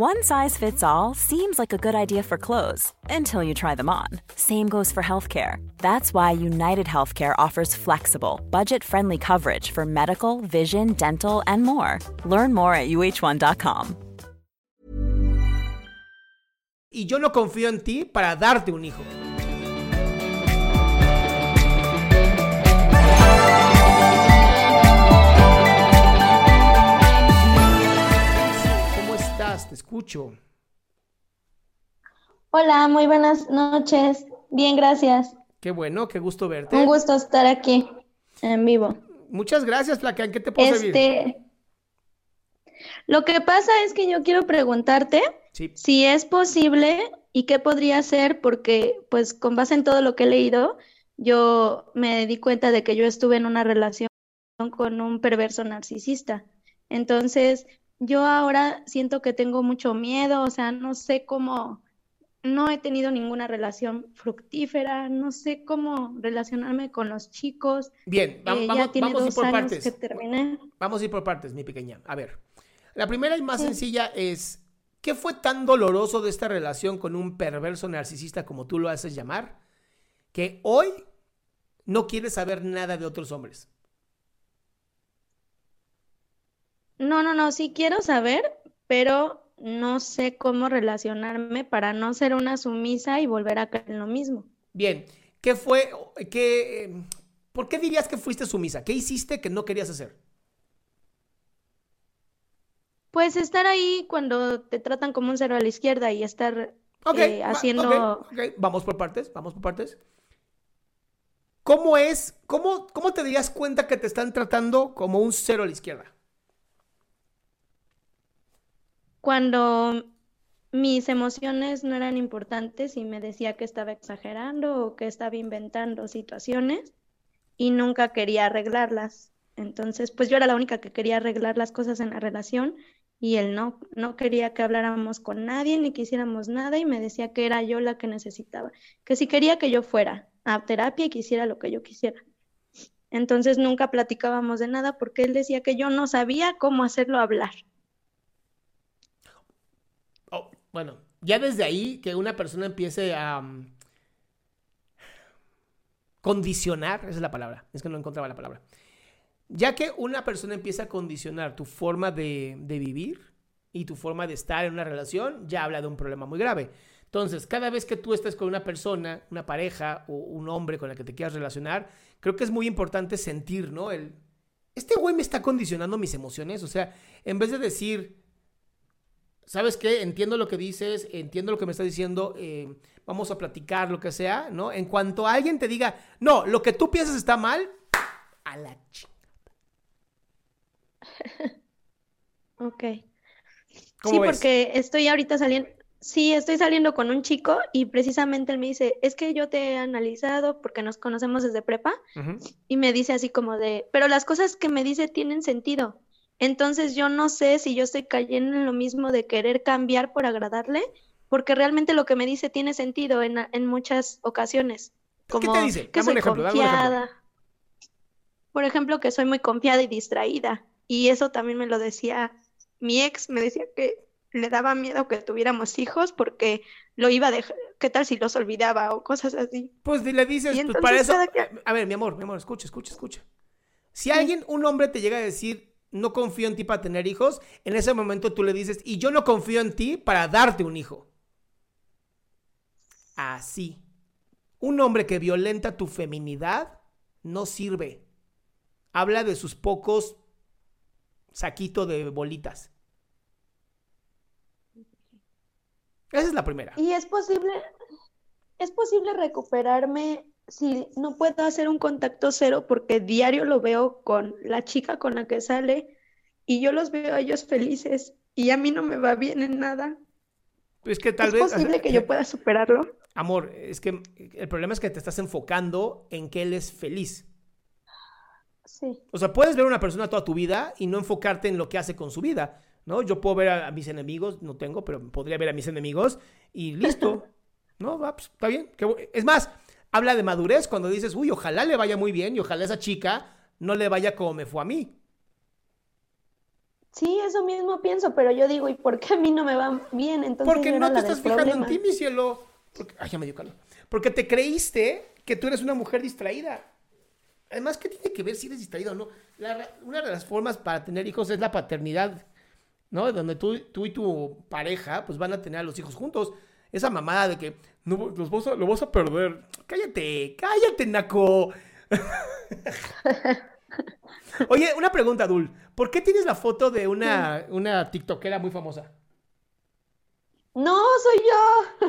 One size fits all seems like a good idea for clothes until you try them on. Same goes for healthcare. That's why United Healthcare offers flexible, budget friendly coverage for medical, vision, dental, and more. Learn more at uh1.com. Y yo no confío en ti para darte un hijo. Estás? Te escucho. Hola, muy buenas noches. Bien, gracias. Qué bueno, qué gusto verte. Un gusto estar aquí en vivo. Muchas gracias, Flaca. ¿En qué te puedo servir? Este, lo que pasa es que yo quiero preguntarte Sí. si es posible y qué podría hacer, porque pues con base en todo lo que he leído, yo me di cuenta de que yo estuve en una relación con un perverso narcisista. Entonces, yo ahora siento que tengo mucho miedo, o sea, no sé cómo, no he tenido ninguna relación fructífera, no sé cómo relacionarme con los chicos. Bien, Eh, vamos, ya tiene vamos a ir por partes. Vamos a ir por partes, mi pequeña. A ver, la primera y más Sí. sencilla es, ¿qué fue tan doloroso de esta relación con un perverso narcisista como tú lo haces llamar, que hoy no quieres saber nada de otros hombres? No, no, no, sí quiero saber, pero no sé cómo relacionarme para no ser una sumisa y volver a caer en lo mismo. Bien, ¿qué fue, qué, eh, por qué dirías que fuiste sumisa? ¿Qué hiciste que no querías hacer? Pues estar ahí cuando te tratan como un cero a la izquierda y estar eh, haciendo... ok, ok, Vamos por partes, vamos por partes. ¿Cómo es, cómo, cómo te darías cuenta que te están tratando como un cero a la izquierda? Cuando mis emociones no eran importantes y me decía que estaba exagerando o que estaba inventando situaciones y nunca quería arreglarlas. Entonces, pues yo era la única que quería arreglar las cosas en la relación y él no, no quería que habláramos con nadie ni que hiciéramos nada y me decía que era yo la que necesitaba, que si quería que yo fuera a terapia y que hiciera lo que yo quisiera. Entonces nunca platicábamos de nada porque él decía que yo no sabía cómo hacerlo hablar. Bueno, ya desde ahí que una persona empiece a mm, condicionar, esa es la palabra, es que no encontraba la palabra. Ya que una persona empieza a condicionar tu forma de, de vivir y tu forma de estar en una relación, ya habla de un problema muy grave. Entonces, cada vez que tú estés con una persona, una pareja o un hombre con el que te quieras relacionar, creo que es muy importante sentir, ¿no? El, este güey me está condicionando mis emociones. O sea, en vez de decir, ¿sabes qué? Entiendo lo que dices, entiendo lo que me estás diciendo, eh, vamos a platicar, lo que sea, ¿no? En cuanto alguien te diga, no, lo que tú piensas está mal, a la chica. Ok. ¿Cómo Sí, ves? porque estoy ahorita saliendo, sí, estoy saliendo con un chico y precisamente él me dice, es que yo te he analizado porque nos conocemos desde prepa y me dice así como de, pero las cosas que me dice tienen sentido. Entonces yo no sé si yo estoy cayendo en lo mismo de querer cambiar por agradarle, porque realmente lo que me dice tiene sentido en, en muchas ocasiones. ¿Qué te Como dice? que soy ejemplo, confiada. Por ejemplo, que soy muy confiada y distraída. Y eso también me lo decía mi ex, me decía que le daba miedo que tuviéramos hijos porque lo iba a dejar, ¿qué tal si los olvidaba o cosas así? Pues le dices, pues para eso. que- A ver, mi amor, mi amor, escucha, escucha, escucha. Si alguien, un hombre te llega a decir, no confío en ti para tener hijos, en ese momento tú le dices, y yo no confío en ti para darte un hijo. Así. Un hombre que violenta tu feminidad no sirve. Habla de sus pocos saquitos de bolitas. Esa es la primera. ¿Y es posible, es posible recuperarme si no puedo hacer un contacto cero porque diario lo veo con la chica con la que sale y yo los veo a ellos felices y a mí no me va bien en nada? Es que tal ¿Es vez... posible que yo pueda superarlo? Amor, es que el problema es que te estás enfocando en que él es feliz. Sí. O sea, puedes ver a una persona toda tu vida y no enfocarte en lo que hace con su vida, ¿no? Yo puedo ver a, mis enemigos, no tengo, pero podría ver a mis enemigos y listo. ¿No? Va, pues, está bien. Es más, habla de madurez cuando dices, uy, ojalá le vaya muy bien y ojalá esa chica no le vaya como me fue a mí. Sí, eso mismo pienso, pero yo digo, ¿y por qué a mí no me va bien? Entonces Porque no te estás fijando en ti, mi cielo. Porque- ay, ya me dio calor. Porque te creíste que tú eres una mujer distraída. Además, ¿qué tiene que ver si eres distraído o no? La una de las formas para tener hijos es la paternidad, ¿no? Donde tú, tú y tu pareja pues van a tener a los hijos juntos. Esa mamada de que no, los vas a, lo vas a perder. Cállate, cállate, Naco. Oye, una pregunta, Dul. ¿Por qué tienes la foto de una, una tiktokera muy famosa? No, soy yo.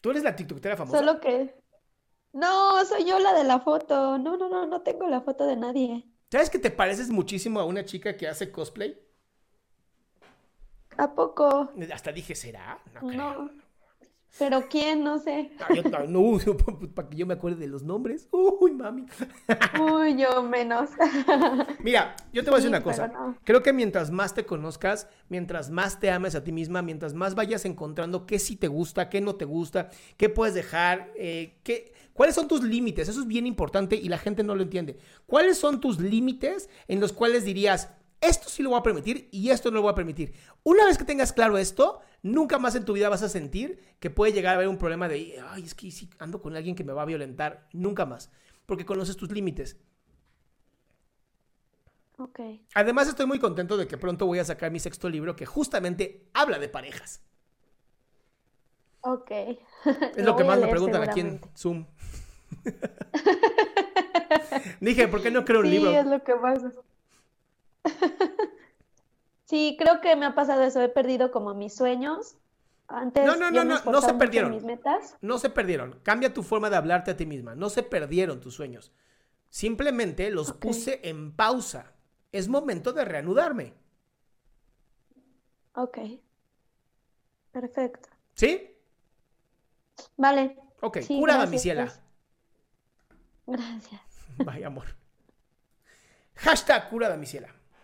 ¿Tú eres la tiktokera famosa? Solo que... No, soy yo la de la foto. No, no, no, no tengo la foto de nadie. ¿Sabes que te pareces muchísimo a una chica que hace cosplay? ¿A poco? Hasta dije, ¿será? No creo. No. ¿Pero quién? No sé. Ah, yo no, no, para que yo me acuerde de los nombres. Uy, mami. Uy, yo menos. Mira, yo te voy a decir Sí, una cosa. no. Creo que mientras más te conozcas, mientras más te ames a ti misma, mientras más vayas encontrando qué sí te gusta, qué no te gusta, qué puedes dejar, eh, qué, cuáles son tus límites. Eso es bien importante y la gente no lo entiende. ¿Cuáles son tus límites en los cuales dirías, esto sí lo voy a permitir y esto no lo voy a permitir? Una vez que tengas claro esto, nunca más en tu vida vas a sentir que puede llegar a haber un problema de, ay, es que si ando con alguien que me va a violentar. Nunca más. Porque conoces tus límites. Ok. Además, estoy muy contento de que pronto voy a sacar mi sexto libro que justamente habla de parejas. Ok. Es lo, que más me preguntan aquí en Zoom. Dije, ¿por qué no creo un Sí, libro? es lo que pasa. Sí, creo que me ha pasado eso. He perdido como mis sueños. Antes No, no, no, no, no se perdieron. mis metas. No se perdieron. Cambia tu forma de hablarte a ti misma. No se perdieron tus sueños. Simplemente los puse en pausa. Es momento de reanudarme. Ok. Perfecto. ¿Sí? Vale. Ok, Sí, curada, mi gracias, ciela. pues. Gracias. Vaya amor. Hashtag curada, mi ciela.